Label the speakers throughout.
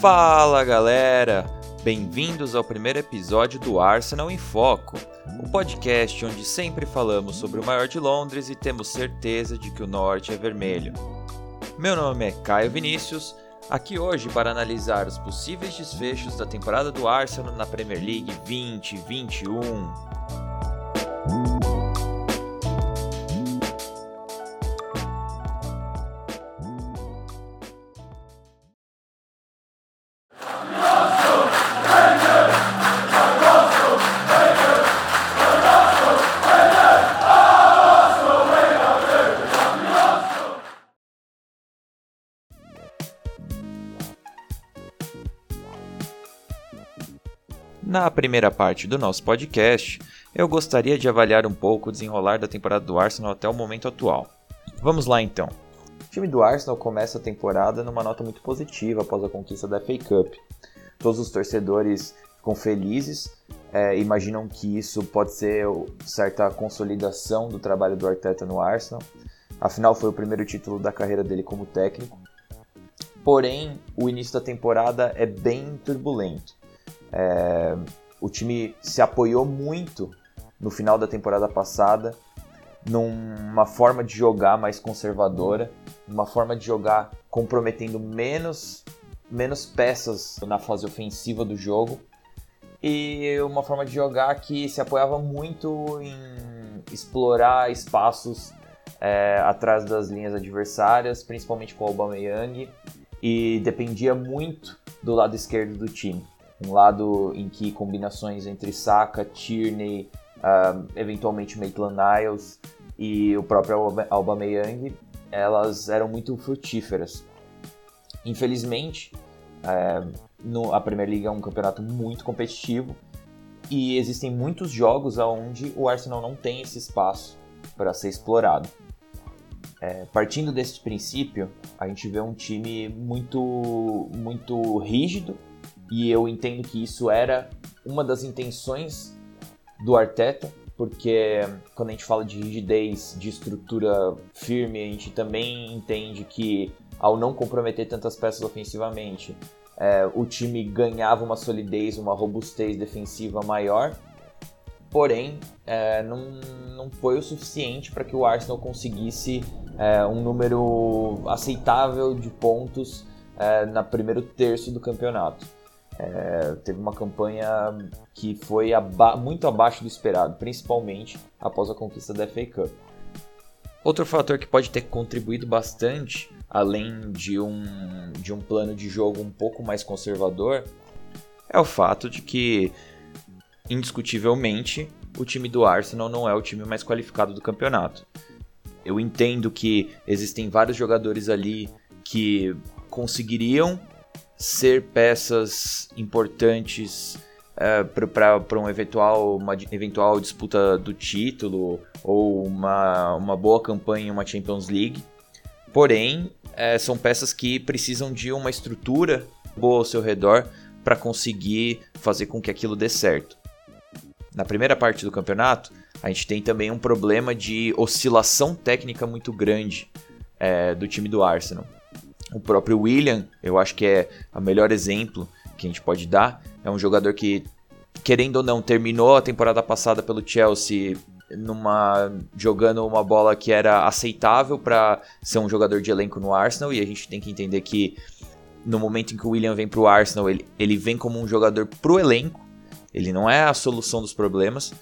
Speaker 1: Fala galera! Bem-vindos ao primeiro episódio do Arsenal em Foco, o podcast onde sempre falamos sobre o maior de Londres e temos certeza de que o norte é vermelho. Meu nome é Caio Vinícius, aqui hoje para analisar os possíveis desfechos da temporada do Arsenal na Premier League 2021. Primeira parte do nosso podcast, eu gostaria de avaliar um pouco o desenrolar da temporada do Arsenal até o momento atual. Vamos lá então. O time do Arsenal começa a temporada numa nota muito positiva após a conquista da FA Cup. Todos os torcedores ficam felizes, é, imaginam que isso pode ser certa consolidação do trabalho do Arteta no Arsenal. Afinal, foi o primeiro título da carreira dele como técnico. Porém, o início da temporada é bem turbulento. É, o time se apoiou muito no final da temporada passada numa forma de jogar mais conservadora, uma forma de jogar comprometendo menos, menos peças na fase ofensiva do jogo e uma forma de jogar que se apoiava muito em explorar espaços é, atrás das linhas adversárias, principalmente com o Aubameyang, e dependia muito do lado esquerdo do time um lado em que combinações entre Saka, Tierney, uh, eventualmente Maitland Niles e o próprio Aubameyang, elas eram muito frutíferas. Infelizmente, uh, no, a Premier League é um campeonato muito competitivo e existem muitos jogos onde o Arsenal não tem esse espaço para ser explorado. É, partindo desse princípio, a gente vê um time muito, muito rígido e eu entendo que isso era uma das intenções do Arteta, porque quando a gente fala de rigidez, de estrutura firme, a gente também entende que ao não comprometer tantas peças ofensivamente, é, o time ganhava uma solidez, uma robustez defensiva maior. Porém, é, não, não foi o suficiente para que o Arsenal conseguisse é, um número aceitável de pontos é, na primeiro terço do campeonato. É, teve uma campanha que foi aba muito abaixo do esperado, principalmente após a conquista da FA Cup. Outro fator que pode ter contribuído bastante, além de um, de um plano de jogo um pouco mais conservador, é o fato de que, indiscutivelmente, o time do Arsenal não é o time mais qualificado do campeonato. Eu entendo que existem vários jogadores ali que conseguiriam ser peças importantes é, para um eventual, uma eventual disputa do título ou uma, uma boa campanha em uma Champions League. Porém, é, são peças que precisam de uma estrutura boa ao seu redor para conseguir fazer com que aquilo dê certo. Na primeira parte do campeonato, a gente tem também um problema de oscilação técnica muito grande é, do time do Arsenal. O próprio William, eu acho que é o melhor exemplo que a gente pode dar. É um jogador que, querendo ou não, terminou a temporada passada pelo Chelsea numa jogando uma bola que era aceitável para ser um jogador de elenco no Arsenal. E a gente tem que entender que no momento em que o William vem para o Arsenal ele, ele vem como um jogador pro elenco. Ele não é a solução dos problemas.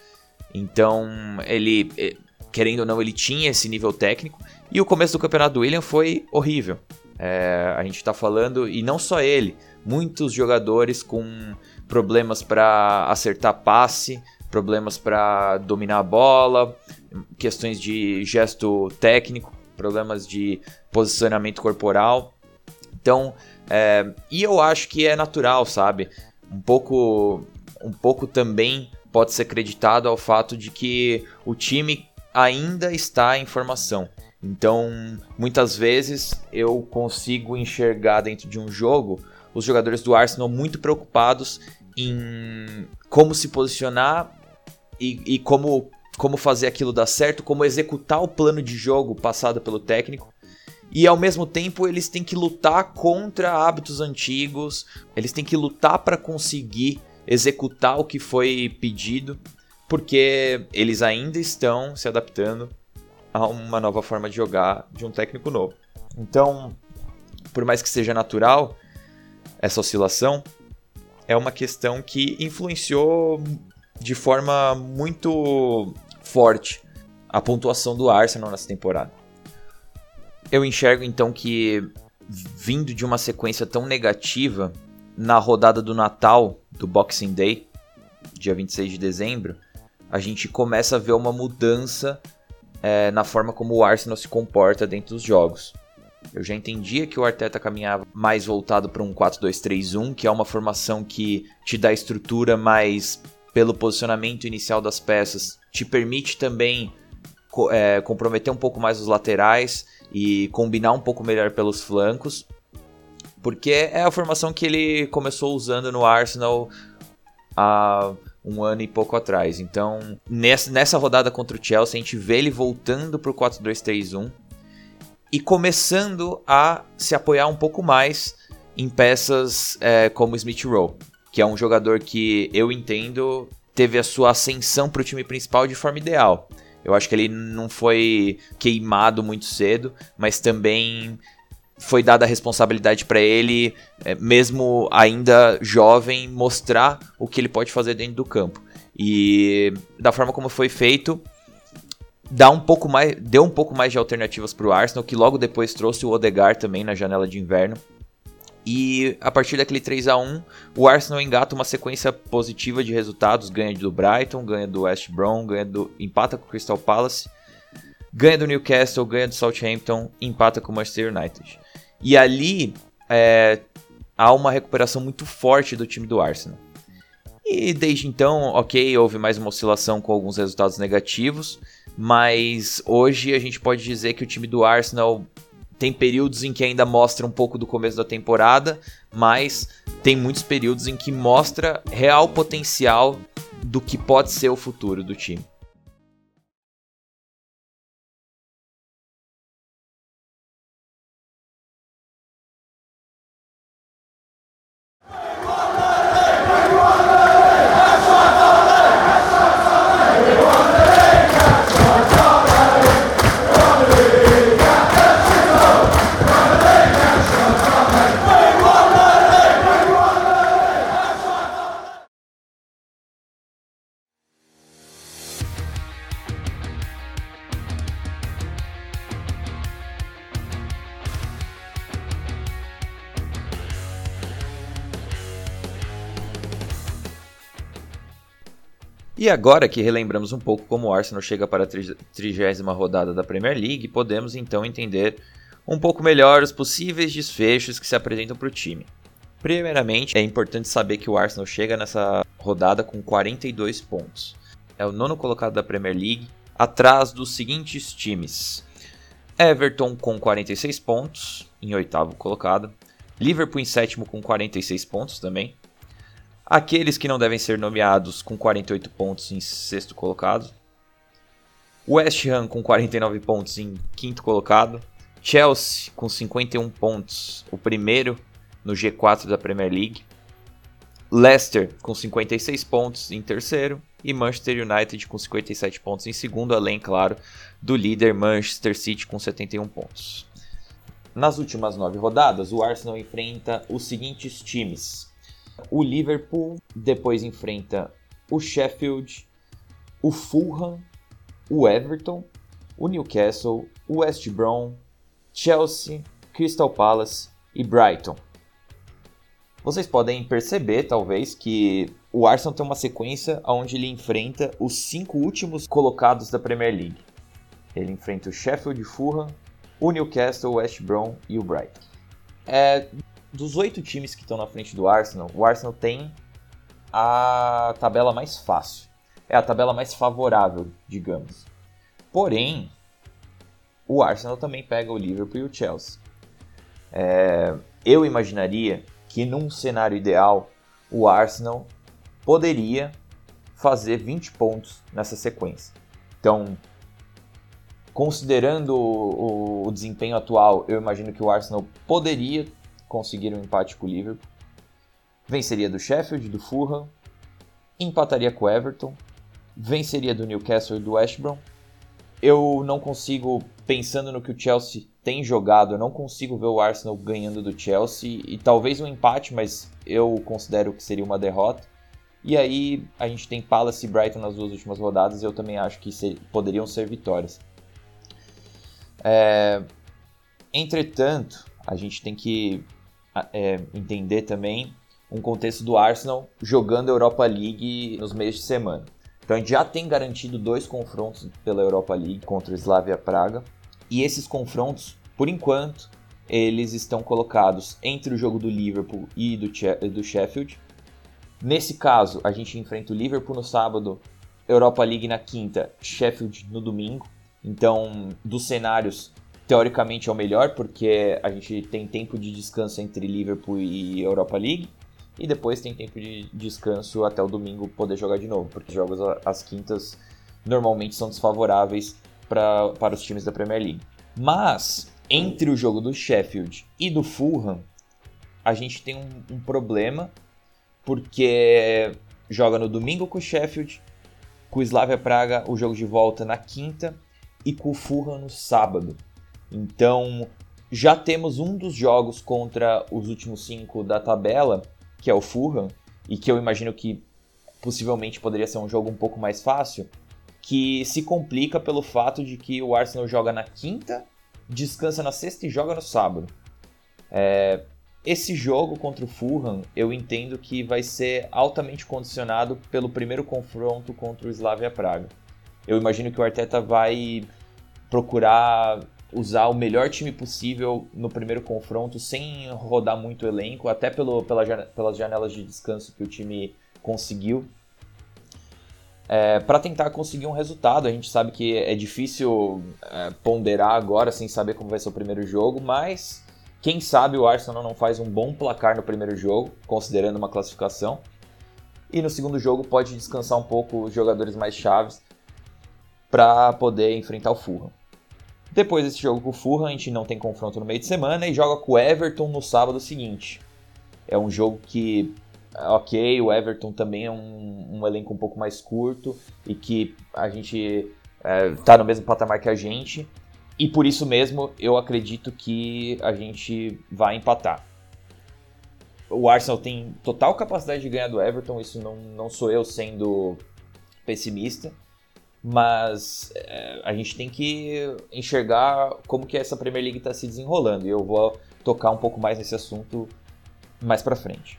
Speaker 1: Então ele eh, querendo ou não ele tinha esse nível técnico. E o começo do campeonato do William foi horrível é, a gente está falando, e não só ele, muitos jogadores com problemas para acertar passe, problemas para dominar a bola, questões de gesto técnico, problemas de posicionamento corporal. Então, é, e eu acho que é natural, sabe? Um pouco, um pouco também pode ser acreditado ao fato de que o time ainda está em formação. Então, muitas vezes eu consigo enxergar dentro de um jogo os jogadores do Arsenal muito preocupados em como se posicionar e, e como, como fazer aquilo dar certo, como executar o plano de jogo passado pelo técnico. e ao mesmo tempo eles têm que lutar contra hábitos antigos, eles têm que lutar para conseguir executar o que foi pedido, porque eles ainda estão se adaptando a uma nova forma de jogar de um técnico novo. Então, por mais que seja natural essa oscilação, é uma questão que influenciou de forma muito forte a pontuação do Arsenal nessa temporada. Eu enxergo então que, vindo de uma sequência tão negativa, na rodada do Natal, do Boxing Day, dia 26 de dezembro, a gente começa a ver uma mudança é, na forma como o Arsenal se comporta dentro dos jogos. Eu já entendia que o Arteta caminhava mais voltado para um 4-2-3-1, que é uma formação que te dá estrutura, mas pelo posicionamento inicial das peças te permite também é, comprometer um pouco mais os laterais e combinar um pouco melhor pelos flancos. Porque é a formação que ele começou usando no Arsenal há um ano e pouco atrás. Então, nessa, nessa rodada contra o Chelsea, a gente vê ele voltando para o 4-2-3-1 e começando a se apoiar um pouco mais em peças é, como Smith Rowe, que é um jogador que eu entendo teve a sua ascensão para o time principal de forma ideal. Eu acho que ele não foi queimado muito cedo, mas também foi dada a responsabilidade para ele, é, mesmo ainda jovem, mostrar o que ele pode fazer dentro do campo. E da forma como foi feito, dá um pouco mais, deu um pouco mais de alternativas para o Arsenal, que logo depois trouxe o Odegaard também na janela de inverno. E a partir daquele 3 a 1 o Arsenal engata uma sequência positiva de resultados, ganha do Brighton, ganha do West Brom, ganha do empata com o Crystal Palace, ganha do Newcastle, ganha do Southampton, empata com o Manchester United. E ali é, há uma recuperação muito forte do time do Arsenal. E desde então, ok, houve mais uma oscilação com alguns resultados negativos, mas hoje a gente pode dizer que o time do Arsenal tem períodos em que ainda mostra um pouco do começo da temporada, mas tem muitos períodos em que mostra real potencial do que pode ser o futuro do time. E agora que relembramos um pouco como o Arsenal chega para a trigésima rodada da Premier League, podemos então entender um pouco melhor os possíveis desfechos que se apresentam para o time. Primeiramente, é importante saber que o Arsenal chega nessa rodada com 42 pontos. É o nono colocado da Premier League, atrás dos seguintes times: Everton com 46 pontos, em oitavo colocado. Liverpool em sétimo com 46 pontos também. Aqueles que não devem ser nomeados com 48 pontos em sexto colocado. West Ham com 49 pontos em quinto colocado. Chelsea com 51 pontos, o primeiro no G4 da Premier League. Leicester com 56 pontos em terceiro e Manchester United com 57 pontos em segundo, além, claro, do líder Manchester City com 71 pontos. Nas últimas nove rodadas, o Arsenal enfrenta os seguintes times: o Liverpool depois enfrenta o Sheffield, o Fulham, o Everton, o Newcastle, o West Brom, Chelsea, Crystal Palace e Brighton. Vocês podem perceber, talvez, que o Arsenal tem uma sequência onde ele enfrenta os cinco últimos colocados da Premier League. Ele enfrenta o Sheffield, Fulham, o Newcastle, o West Brom e o Brighton. É, dos oito times que estão na frente do Arsenal, o Arsenal tem a tabela mais fácil. É a tabela mais favorável, digamos. Porém, o Arsenal também pega o Liverpool e o Chelsea. É, eu imaginaria que num cenário ideal, o Arsenal poderia fazer 20 pontos nessa sequência. Então, considerando o, o, desempenho atual, eu imagino que o Arsenal poderia conseguir um empate com o Liverpool. Venceria do Sheffield, do Fulham, empataria com o Everton, venceria do Newcastle e do West Brom. Eu não consigo, pensando no que o Chelsea tem jogado, eu não consigo ver o Arsenal ganhando do Chelsea e talvez um empate, mas eu considero que seria uma derrota. E aí a gente tem Palace e Brighton nas duas últimas rodadas, eu também acho que ser, poderiam ser vitórias. É, entretanto, a gente tem que é, entender também um contexto do Arsenal jogando Europa League nos meios de semana. Então a gente já tem garantido dois confrontos pela Europa League contra o Slavia Praga. E esses confrontos, por enquanto, eles estão colocados entre o jogo do Liverpool e do, do Sheffield. Nesse caso, a gente enfrenta o Liverpool no sábado, Europa League na quinta, Sheffield no domingo. Então, dos cenários, teoricamente é o melhor, porque a gente tem tempo de descanso entre Liverpool e Europa League. E depois tem tempo de descanso até o domingo poder jogar de novo, porque jogos às quintas normalmente são desfavoráveis pra, para os times da Premier League. Mas, entre o jogo do Sheffield e do Fulham, a gente tem um, um problema, porque joga no domingo com o Sheffield, com o Slavia Praga o jogo de volta na quinta e com o Fulham no sábado. Então, já temos um dos jogos contra os últimos cinco da tabela que é o Fulham, e que eu imagino que possivelmente poderia ser um jogo um pouco mais fácil, que se complica pelo fato de que o Arsenal joga na quinta, descansa na sexta e joga no sábado. É, esse jogo contra o Fulham, eu entendo que vai ser altamente condicionado pelo primeiro confronto contra o Slavia Praga. Eu imagino que o Arteta vai procurar usar o melhor time possível no primeiro confronto, sem rodar muito elenco, até pelo, pela, pelas janelas de descanso que o time conseguiu. É, para tentar conseguir um resultado. A gente sabe que é difícil é, ponderar agora sem saber como vai ser o primeiro jogo, mas quem sabe o Arsenal não faz um bom placar no primeiro jogo, considerando uma classificação. E no segundo jogo pode descansar um pouco os jogadores mais chaves para poder enfrentar o Fulham. Depois desse jogo com o Fulham, a gente não tem confronto no meio de semana e joga com o Everton no sábado seguinte. É um jogo que, ok, o Everton também é um, um elenco um pouco mais curto e que a gente está é, no mesmo patamar que a gente. E por isso mesmo eu acredito que a gente vai empatar. O Arsenal tem total capacidade de ganhar do Everton, isso não, não sou eu sendo pessimista mas é, a gente tem que enxergar como que essa Premier League está se desenrolando e eu vou tocar um pouco mais nesse assunto mais para frente.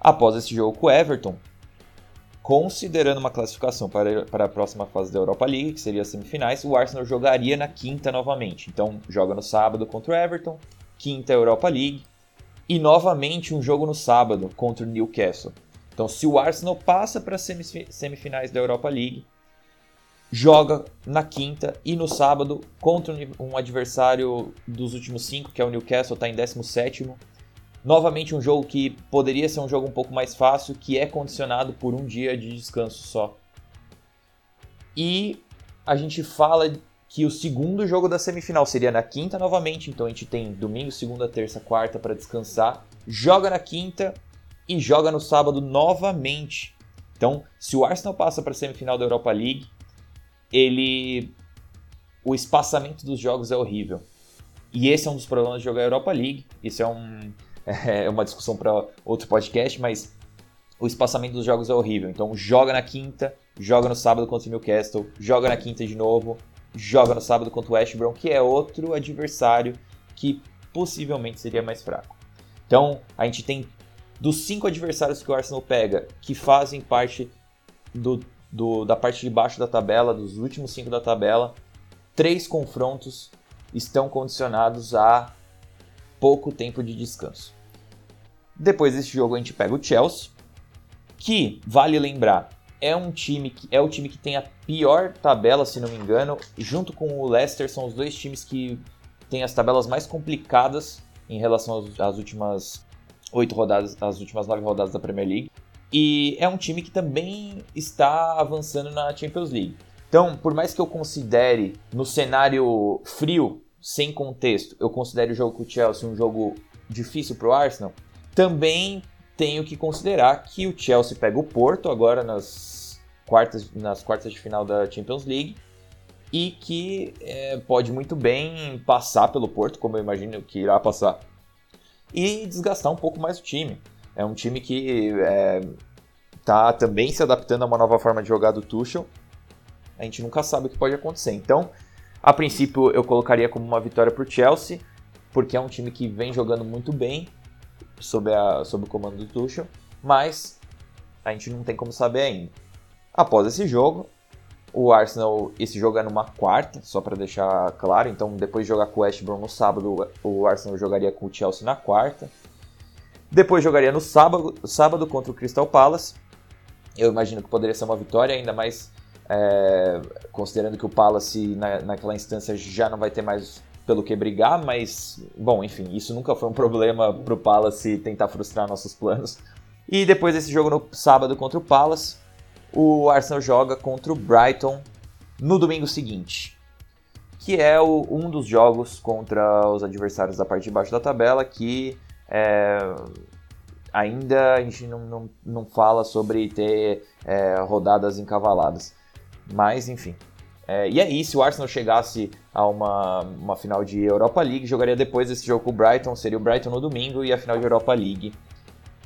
Speaker 1: Após esse jogo com o Everton, considerando uma classificação para, para a próxima fase da Europa League, que seria as semifinais, o Arsenal jogaria na quinta novamente. Então, joga no sábado contra o Everton, quinta Europa League, e novamente um jogo no sábado contra o Newcastle. Então, se o Arsenal passa para as semifinais da Europa League, joga na quinta e no sábado contra um adversário dos últimos cinco, que é o Newcastle, está em 17. Novamente um jogo que poderia ser um jogo um pouco mais fácil, que é condicionado por um dia de descanso só. E a gente fala que o segundo jogo da semifinal seria na quinta novamente, então a gente tem domingo, segunda, terça, quarta para descansar, joga na quinta e joga no sábado novamente. Então, se o Arsenal passa para a semifinal da Europa League, ele o espaçamento dos jogos é horrível. E esse é um dos problemas de jogar Europa League. Isso é, um, é uma discussão para outro podcast, mas o espaçamento dos jogos é horrível. Então joga na quinta, joga no sábado contra o Newcastle, joga na quinta de novo, joga no sábado contra o West Brom, que é outro adversário que possivelmente seria mais fraco. Então a gente tem dos cinco adversários que o Arsenal pega que fazem parte do do, da parte de baixo da tabela, dos últimos cinco da tabela, três confrontos estão condicionados a pouco tempo de descanso. Depois desse jogo a gente pega o Chelsea, que vale lembrar é um time que é o time que tem a pior tabela, se não me engano, junto com o Leicester são os dois times que têm as tabelas mais complicadas em relação às últimas oito rodadas, às últimas nove rodadas da Premier League. E é um time que também está avançando na Champions League. Então, por mais que eu considere no cenário frio, sem contexto, eu considere o jogo com o Chelsea um jogo difícil para o Arsenal, também tenho que considerar que o Chelsea pega o Porto agora nas quartas, nas quartas de final da Champions League e que é, pode muito bem passar pelo Porto, como eu imagino que irá passar, e desgastar um pouco mais o time. É um time que é, também se adaptando a uma nova forma de jogar do Tuchel. A gente nunca sabe o que pode acontecer. Então, a princípio, eu colocaria como uma vitória para o Chelsea, porque é um time que vem jogando muito bem sob, a, sob o comando do Tuchel, mas a gente não tem como saber ainda. Após esse jogo, o Arsenal, esse jogo é numa quarta, só para deixar claro, então depois de jogar com o West Brom no sábado, o Arsenal jogaria com o Chelsea na quarta. Depois jogaria no sábado, sábado contra o Crystal Palace. Eu imagino que poderia ser uma vitória, ainda mais é, considerando que o Palace na, naquela instância já não vai ter mais pelo que brigar, mas, bom, enfim, isso nunca foi um problema pro Palace tentar frustrar nossos planos. E depois desse jogo no sábado contra o Palace, o Arsenal joga contra o Brighton no domingo seguinte, que é o, um dos jogos contra os adversários da parte de baixo da tabela que é, ainda a gente não, não, não fala sobre ter é, rodadas encavaladas. Mas, enfim. É, e aí, se o Arsenal chegasse a uma, uma final de Europa League, jogaria depois desse jogo com o Brighton, seria o Brighton no domingo e a final de Europa League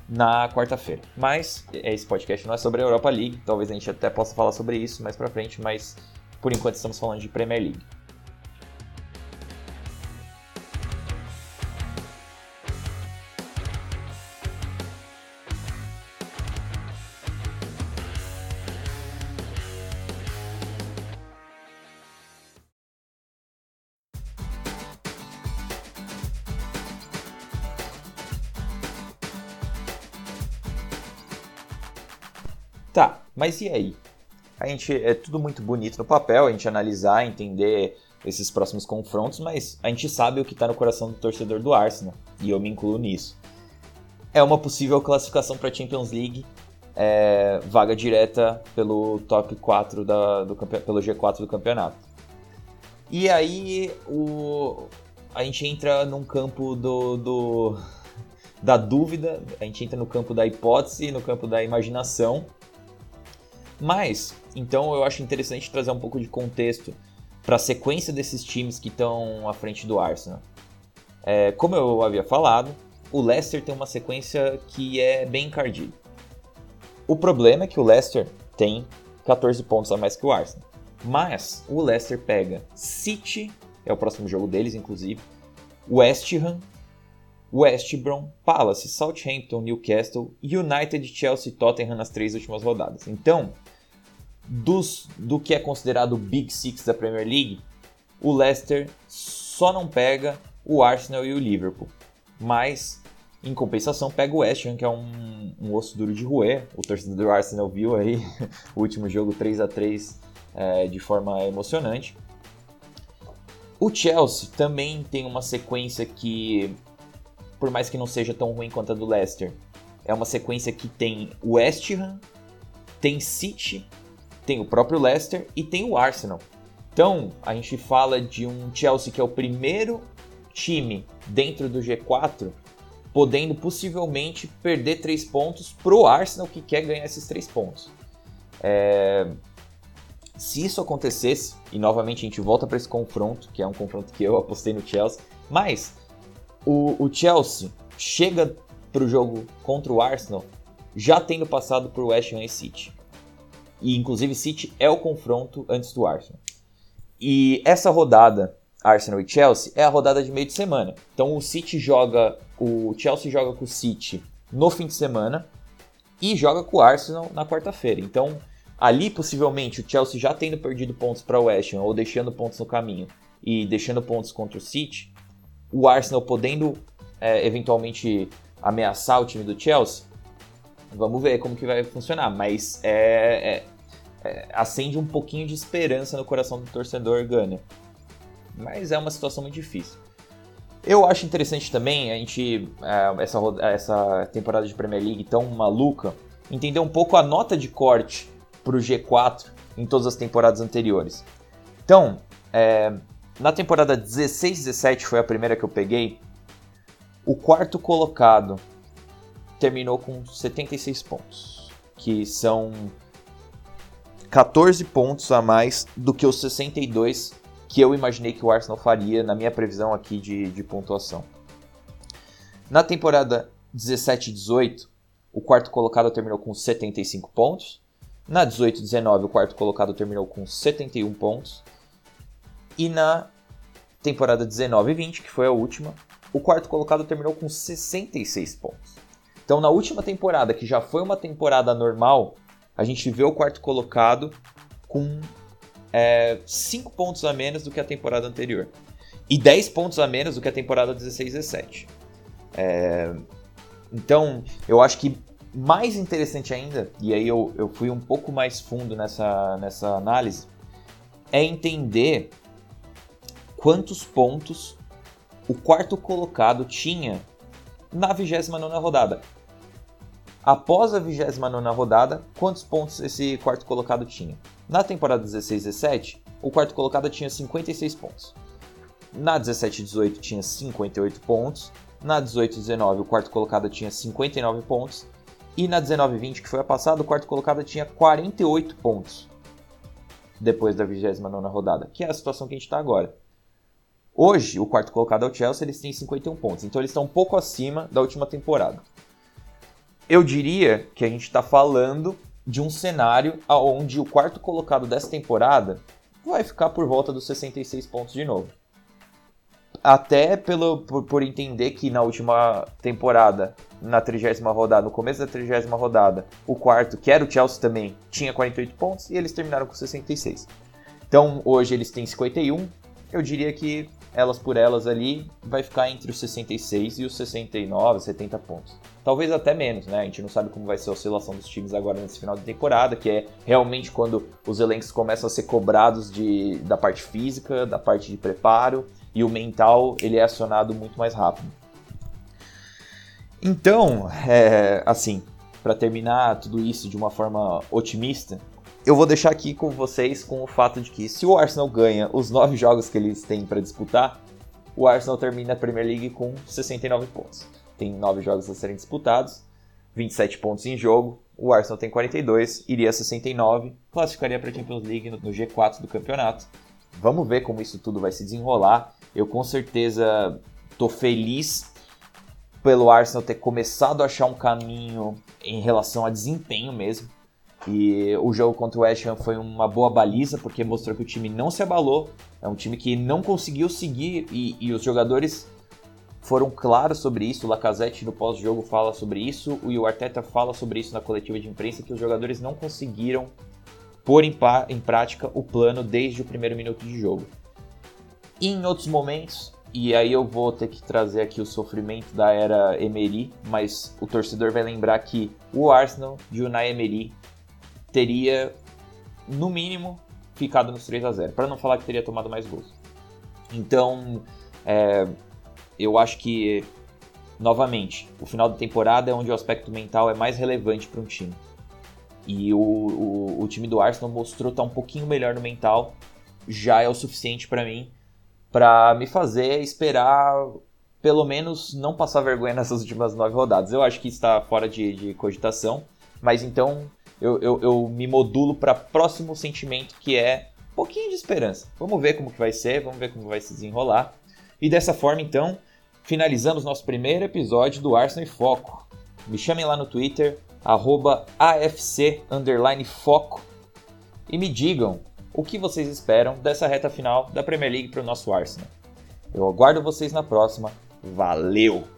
Speaker 1: na quarta-feira. Mas esse podcast não é sobre a Europa League, talvez a gente até possa falar sobre isso mais pra frente, mas por enquanto estamos falando de Premier League. Tá, mas e aí? A gente é tudo muito bonito no papel, a gente analisar, entender esses próximos confrontos, mas a gente sabe o que está no coração do torcedor do Arsenal, e eu me incluo nisso. É uma possível classificação para a Champions League, é, vaga direta pelo top 4 da, do, pelo G4 do campeonato. E aí o, a gente entra num campo do, do, da dúvida, a gente entra no campo da hipótese, no campo da imaginação, mas, então eu acho interessante trazer um pouco de contexto para a sequência desses times que estão à frente do Arsenal. É, como eu havia falado, o Leicester tem uma sequência que é bem encardida. O problema é que o Leicester tem 14 pontos a mais que o Arsenal. Mas o Leicester pega City, é o próximo jogo deles, inclusive, West Ham, West Brom, Palace, Southampton, Newcastle, United, Chelsea e Tottenham nas três últimas rodadas. Então, dos, do que é considerado o Big Six da Premier League, o Leicester só não pega o Arsenal e o Liverpool. Mas, em compensação, pega o West Ham, que é um, um osso duro de roer. O torcedor do Arsenal viu aí o último jogo 3 a 3 é, de forma emocionante. O Chelsea também tem uma sequência que, por mais que não seja tão ruim quanto a do Leicester, é uma sequência que tem West Ham, tem City tem o próprio Leicester e tem o Arsenal. Então, a gente fala de um Chelsea que é o primeiro time dentro do G4, podendo possivelmente perder três pontos para o Arsenal que quer ganhar esses três pontos. É... Se isso acontecesse, e novamente a gente volta para esse confronto, que é um confronto que eu apostei no Chelsea, mas o, o Chelsea chega para o jogo contra o Arsenal já tendo passado por West Ham e City. E inclusive City é o confronto antes do Arsenal. E essa rodada, Arsenal e Chelsea, é a rodada de meio de semana. Então o City joga, o Chelsea joga com o City no fim de semana e joga com o Arsenal na quarta-feira. Então ali possivelmente o Chelsea já tendo perdido pontos para o West Ham ou deixando pontos no caminho e deixando pontos contra o City, o Arsenal podendo é, eventualmente ameaçar o time do Chelsea, Vamos ver como que vai funcionar, mas é, é, é, acende um pouquinho de esperança no coração do torcedor Gunner. Mas é uma situação muito difícil. Eu acho interessante também a gente, é, essa, essa temporada de Premier League tão maluca, entender um pouco a nota de corte para o G4 em todas as temporadas anteriores. Então, é, na temporada 16-17 foi a primeira que eu peguei. O quarto colocado terminou com 76 pontos, que são 14 pontos a mais do que os 62 que eu imaginei que o Arsenal faria na minha previsão aqui de, de pontuação. Na temporada 17-18, o quarto colocado terminou com 75 pontos. Na 18-19, o quarto colocado terminou com 71 pontos. E na temporada 19-20, que foi a última, o quarto colocado terminou com 66 pontos. Então, na última temporada, que já foi uma temporada normal, a gente vê o quarto colocado com 5 é, pontos a menos do que a temporada anterior. E 10 pontos a menos do que a temporada 16-17. É, então, eu acho que mais interessante ainda, e aí eu, eu fui um pouco mais fundo nessa, nessa análise, é entender quantos pontos o quarto colocado tinha na 29 rodada. Após a 29 rodada, quantos pontos esse quarto colocado tinha? Na temporada 16-17, o quarto colocado tinha 56 pontos. Na 17-18 tinha 58 pontos. Na 18-19, o quarto colocado tinha 59 pontos. E na 19-20, que foi a passada, o quarto colocado tinha 48 pontos. Depois da 29 rodada, que é a situação que a gente está agora. Hoje, o quarto colocado é o Chelsea, eles têm 51 pontos, então eles estão um pouco acima da última temporada. Eu diria que a gente está falando de um cenário onde o quarto colocado dessa temporada vai ficar por volta dos 66 pontos de novo. Até pelo, por, por entender que na última temporada, na trigésima rodada, no começo da trigésima rodada, o quarto, que era o Chelsea também, tinha 48 pontos e eles terminaram com 66. Então hoje eles têm 51. Eu diria que elas por elas ali, vai ficar entre os 66 e os 69, 70 pontos. Talvez até menos, né? A gente não sabe como vai ser a oscilação dos times agora nesse final de temporada, que é realmente quando os elencos começam a ser cobrados de, da parte física, da parte de preparo, e o mental ele é acionado muito mais rápido. Então, é, assim, para terminar tudo isso de uma forma otimista, eu vou deixar aqui com vocês com o fato de que se o Arsenal ganha os nove jogos que eles têm para disputar, o Arsenal termina a Premier League com 69 pontos. Tem nove jogos a serem disputados, 27 pontos em jogo. O Arsenal tem 42, iria a 69, classificaria para a Champions League no G4 do campeonato. Vamos ver como isso tudo vai se desenrolar. Eu com certeza estou feliz pelo Arsenal ter começado a achar um caminho em relação a desempenho mesmo. E o jogo contra o West Ham foi uma boa baliza, porque mostrou que o time não se abalou. É um time que não conseguiu seguir e, e os jogadores foram claros sobre isso. O Lacazette no pós-jogo fala sobre isso, e o Arteta fala sobre isso na coletiva de imprensa, que os jogadores não conseguiram pôr em, em prática o plano desde o primeiro minuto de jogo. E em outros momentos, e aí eu vou ter que trazer aqui o sofrimento da era Emery, mas o torcedor vai lembrar que o Arsenal de Unai Emery teria, no mínimo, ficado nos 3 a 0 para não falar que teria tomado mais gols. Então, é, eu acho que, novamente, o final da temporada é onde o aspecto mental é mais relevante para um time. E o, o, o, time do Arsenal mostrou estar tá um pouquinho melhor no mental, já é o suficiente para mim, para me fazer esperar, pelo menos, não passar vergonha nessas últimas nove rodadas. Eu acho que está fora de, de cogitação, mas então eu, eu, eu me modulo para próximo sentimento que é um pouquinho de esperança. Vamos ver como que vai ser, vamos ver como vai se desenrolar. E dessa forma, então, finalizamos nosso primeiro episódio do Arsenal em Foco. Me chamem lá no Twitter, AFC_Foco e me digam o que vocês esperam dessa reta final da Premier League para o nosso Arsenal. Eu aguardo vocês na próxima. Valeu!